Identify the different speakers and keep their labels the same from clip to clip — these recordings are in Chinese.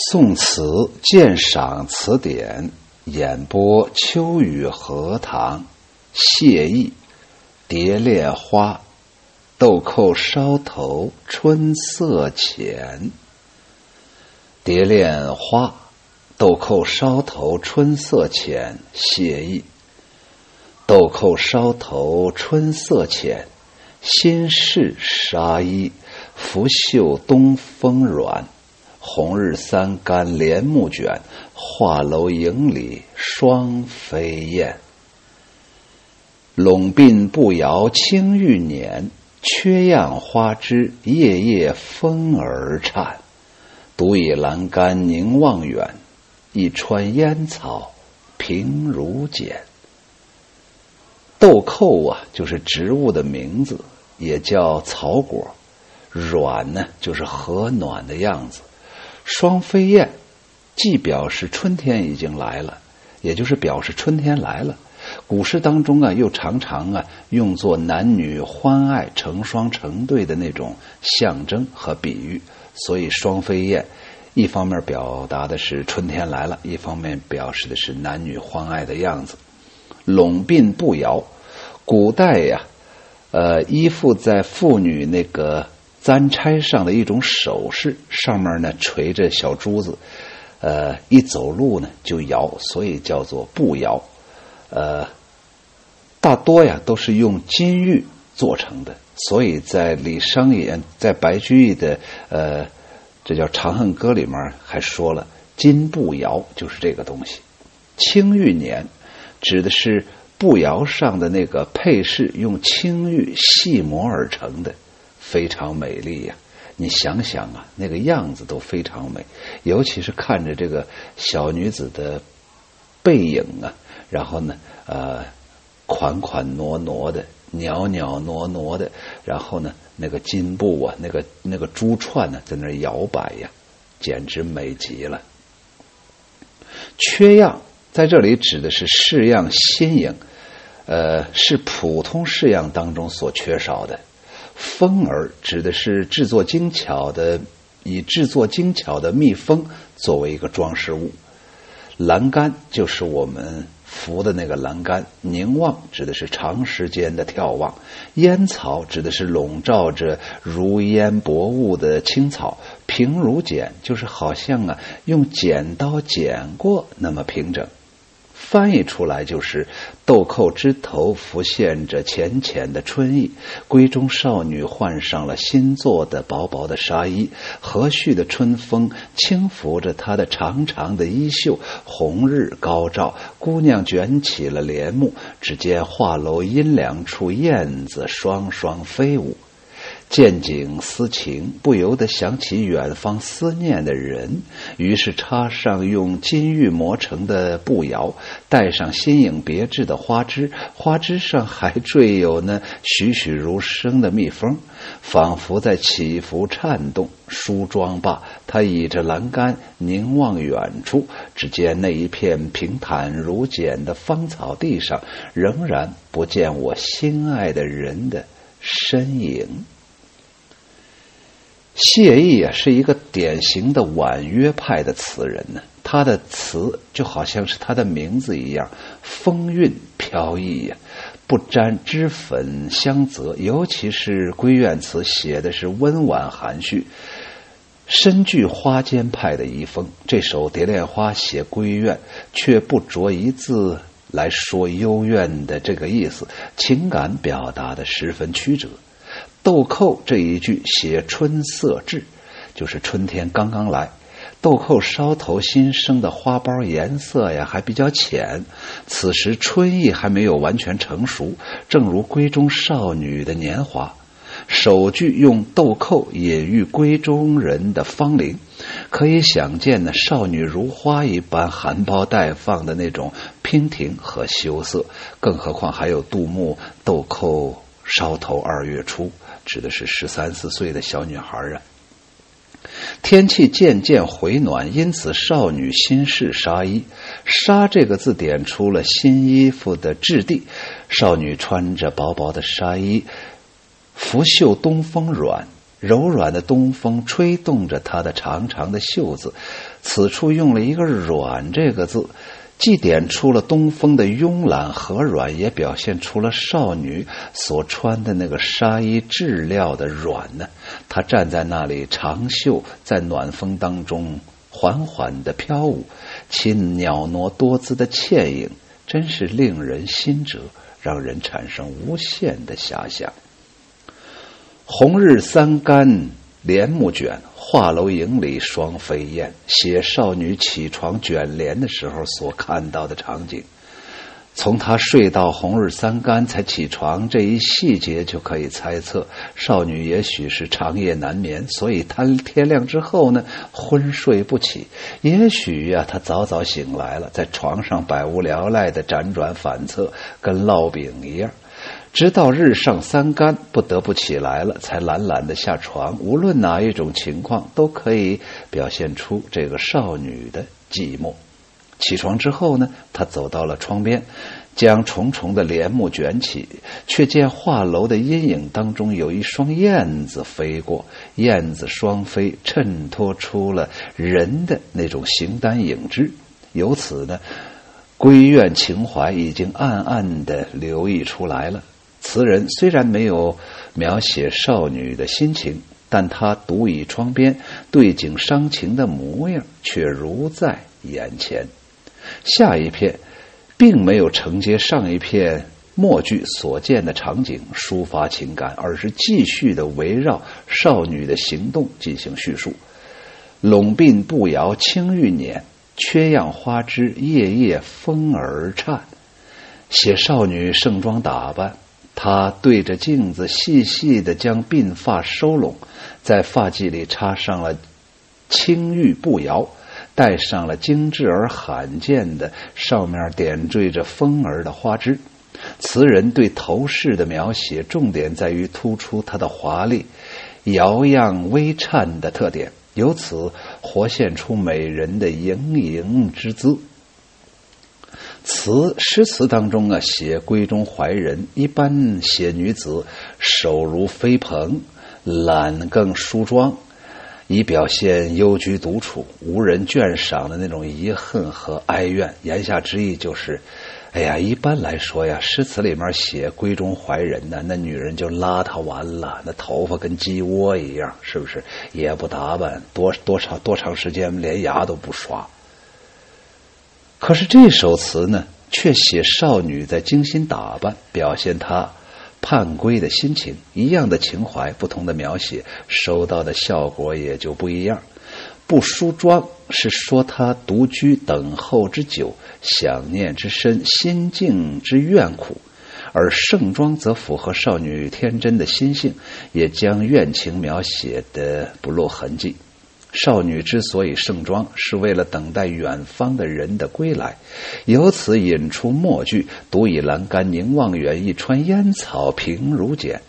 Speaker 1: 宋词鉴赏词典演播秋雨荷塘谢意蝶恋花豆蔻梢头春色浅。蝶恋花豆蔻梢头春色浅。谢意豆蔻梢头春色浅。心事纱衣拂袖东风软。红日三竿帘幕卷，画楼影里双飞燕。笼鬓步摇青玉辇，缺样花枝夜夜风儿颤。独倚栏杆凝望远，一川烟草平如剪。豆蔻啊，就是植物的名字，也叫草果。软呢，就是和暖的样子。双飞燕，既表示春天已经来了，也就是表示春天来了。古诗当中啊，又常常啊用作男女欢爱成双成对的那种象征和比喻。所以双飞燕，一方面表达的是春天来了，一方面表示的是男女欢爱的样子。拢鬓步摇，古代呀，呃，依附在妇女那个。簪钗上的一种首饰，上面呢垂着小珠子，呃，一走路呢就摇，所以叫做步摇。呃，大多呀都是用金玉做成的，所以在李商隐在白居易的呃，这叫《长恨歌》里面还说了“金步摇”就是这个东西。青玉年指的是步摇上的那个配饰，用青玉细磨而成的。非常美丽呀！你想想啊，那个样子都非常美，尤其是看着这个小女子的背影啊，然后呢，呃，款款挪挪的，袅袅挪挪的，然后呢，那个金布啊，那个那个珠串呢，在那摇摆呀，简直美极了。缺样在这里指的是式样新颖，呃，是普通式样当中所缺少的。蜂儿指的是制作精巧的，以制作精巧的蜜蜂作为一个装饰物。栏杆就是我们扶的那个栏杆。凝望指的是长时间的眺望。烟草指的是笼罩着如烟薄雾的青草。平如剪就是好像啊用剪刀剪过那么平整。翻译出来就是豆蔻枝头浮现着浅浅的春意，闺中少女换上了新做的薄薄的纱衣，和煦的春风轻拂着她的长长的衣袖。红日高照，姑娘卷起了帘幕，只见画楼阴凉处，燕子双双飞舞。见景思情，不由得想起远方思念的人，于是插上用金玉磨成的步摇，带上新颖别致的花枝，花枝上还缀有那栩栩如生的蜜蜂，仿佛在起伏颤动。梳妆罢，他倚着栏杆凝望远处，只见那一片平坦如茧的芳草地上，仍然不见我心爱的人的身影。谢意啊，是一个典型的婉约派的词人呢。他的词就好像是他的名字一样，风韵飘逸呀，不沾脂粉香泽。尤其是闺怨词，写的是温婉含蓄，深具花间派的遗风。这首《蝶恋花》写闺怨，却不着一字来说幽怨的这个意思，情感表达的十分曲折。豆蔻这一句写春色至，就是春天刚刚来。豆蔻梢头新生的花苞颜色呀还比较浅，此时春意还没有完全成熟，正如闺中少女的年华。首句用豆蔻隐喻闺中人的芳龄，可以想见呢少女如花一般含苞待放的那种娉婷和羞涩。更何况还有杜牧“豆蔻梢头二月初”。指的是十三四岁的小女孩啊。天气渐渐回暖，因此少女新试纱衣。纱这个字点出了新衣服的质地。少女穿着薄薄的纱衣，拂袖东风软，柔软的东风吹动着她的长长的袖子，此处用了一个“软”这个字，既点出了东风的慵懒和软，也表现出了少女所穿的那个纱衣质料的软呢。她站在那里，长袖在暖风当中缓缓的飘舞，其袅娜多姿的倩影，真是令人心折，让人产生无限的遐想。红日三竿帘幕卷，画楼影里双飞燕。写少女起床卷帘的时候所看到的场景，从她睡到红日三竿才起床这一细节就可以猜测，少女也许是长夜难眠，所以她天亮之后呢昏睡不起。也许呀，她早早醒来了，在床上百无聊赖的辗转反侧，跟烙饼一样。直到日上三竿，不得不起来了，才懒懒的下床。无论哪一种情况，都可以表现出这个少女的寂寞。起床之后呢，他走到了窗边，将重重的帘幕卷起，却见画楼的阴影当中有一双燕子飞过，燕子双飞，衬托出了人的那种形单影只。由此呢，闺怨情怀已经暗暗的流溢出来了。词人虽然没有描写少女的心情，但他独倚窗边，对景伤情的模样却如在眼前。下一片并没有承接上一片末句所见的场景抒发情感，而是继续的围绕少女的行动进行叙述。拢鬓步摇青玉辇，缺样花枝夜夜风儿颤。写少女盛装打扮。他对着镜子，细细的将鬓发收拢，在发髻里插上了青玉步摇，戴上了精致而罕见的，上面点缀着风儿的花枝。词人对头饰的描写，重点在于突出它的华丽、摇漾、微颤的特点，由此活现出美人的盈盈之姿。词诗词当中啊，写闺中怀人，一般写女子手如飞蓬，懒更梳妆，以表现幽居独处、无人眷赏的那种遗恨和哀怨。言下之意就是，哎呀，一般来说呀，诗词里面写闺中怀人呢，那女人就邋遢完了，那头发跟鸡窝一样，是不是？也不打扮，多多长多长时间连牙都不刷。可是这首词呢，却写少女在精心打扮，表现她盼归的心情。一样的情怀，不同的描写，收到的效果也就不一样。不梳妆是说她独居等候之久，想念之深，心境之怨苦；而盛装则符合少女天真的心性，也将怨情描写的不露痕迹。少女之所以盛装，是为了等待远方的人的归来，由此引出末句：“独倚栏杆凝望远，一川烟草平如剪。”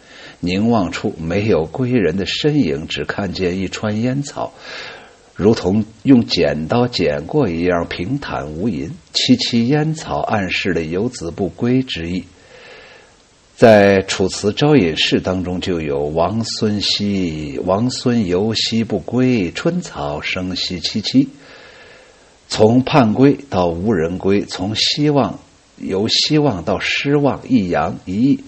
Speaker 1: 凝望处没有归人的身影，只看见一川烟草，如同用剪刀剪过一样平坦无垠。萋萋烟草暗示了游子不归之意。在《楚辞·招隐士》当中，就有“王孙兮，王孙游兮不归，春草生兮萋萋。”从盼归到无人归，从希望由希望到失望，一扬一抑，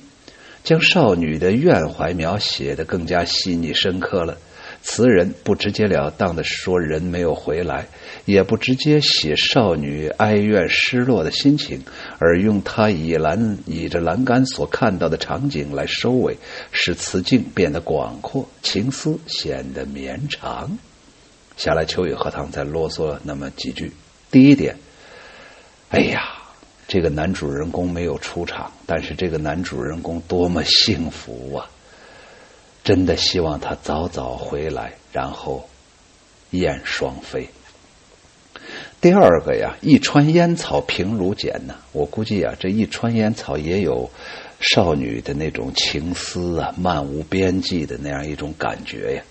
Speaker 1: 将少女的怨怀描写的更加细腻深刻了。词人不直截了当的说人没有回来，也不直接写少女哀怨失落的心情，而用他倚栏倚着栏杆所看到的场景来收尾，使词境变得广阔，情思显得绵长。下来，秋雨荷塘再啰嗦那么几句。第一点，哎呀，这个男主人公没有出场，但是这个男主人公多么幸福啊！真的希望他早早回来，然后燕双飞。第二个呀，一川烟草平如剪呢。我估计啊，这一川烟草也有少女的那种情思啊，漫无边际的那样一种感觉呀。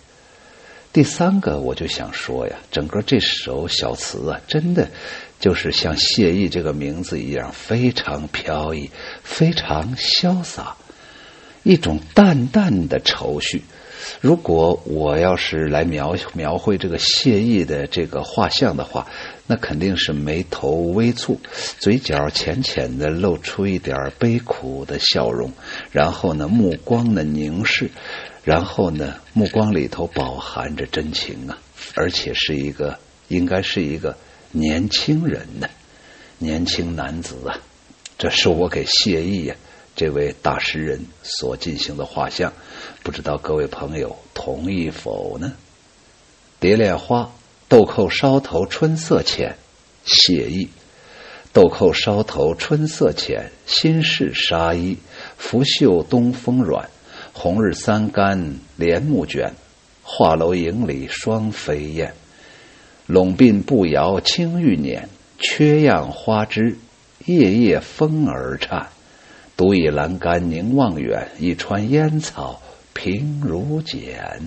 Speaker 1: 第三个，我就想说呀，整个这首小词啊，真的就是像谢意这个名字一样，非常飘逸，非常潇洒。一种淡淡的愁绪，如果我要是来描描绘这个谢意的这个画像的话，那肯定是眉头微蹙，嘴角浅浅的露出一点悲苦的笑容，然后呢，目光呢凝视，然后呢，目光里头饱含着真情啊，而且是一个，应该是一个年轻人呢，年轻男子啊，这是我给谢意呀。这位大诗人所进行的画像，不知道各位朋友同意否呢？蝶恋花，豆蔻梢头春色浅，写意。豆蔻梢头春色浅，新式纱衣，拂袖东风软。红日三竿帘幕卷，画楼影里双飞燕。拢鬓步摇青玉辇，缺样花枝，夜夜风儿颤。独倚栏杆凝望远，一川烟草平如剪。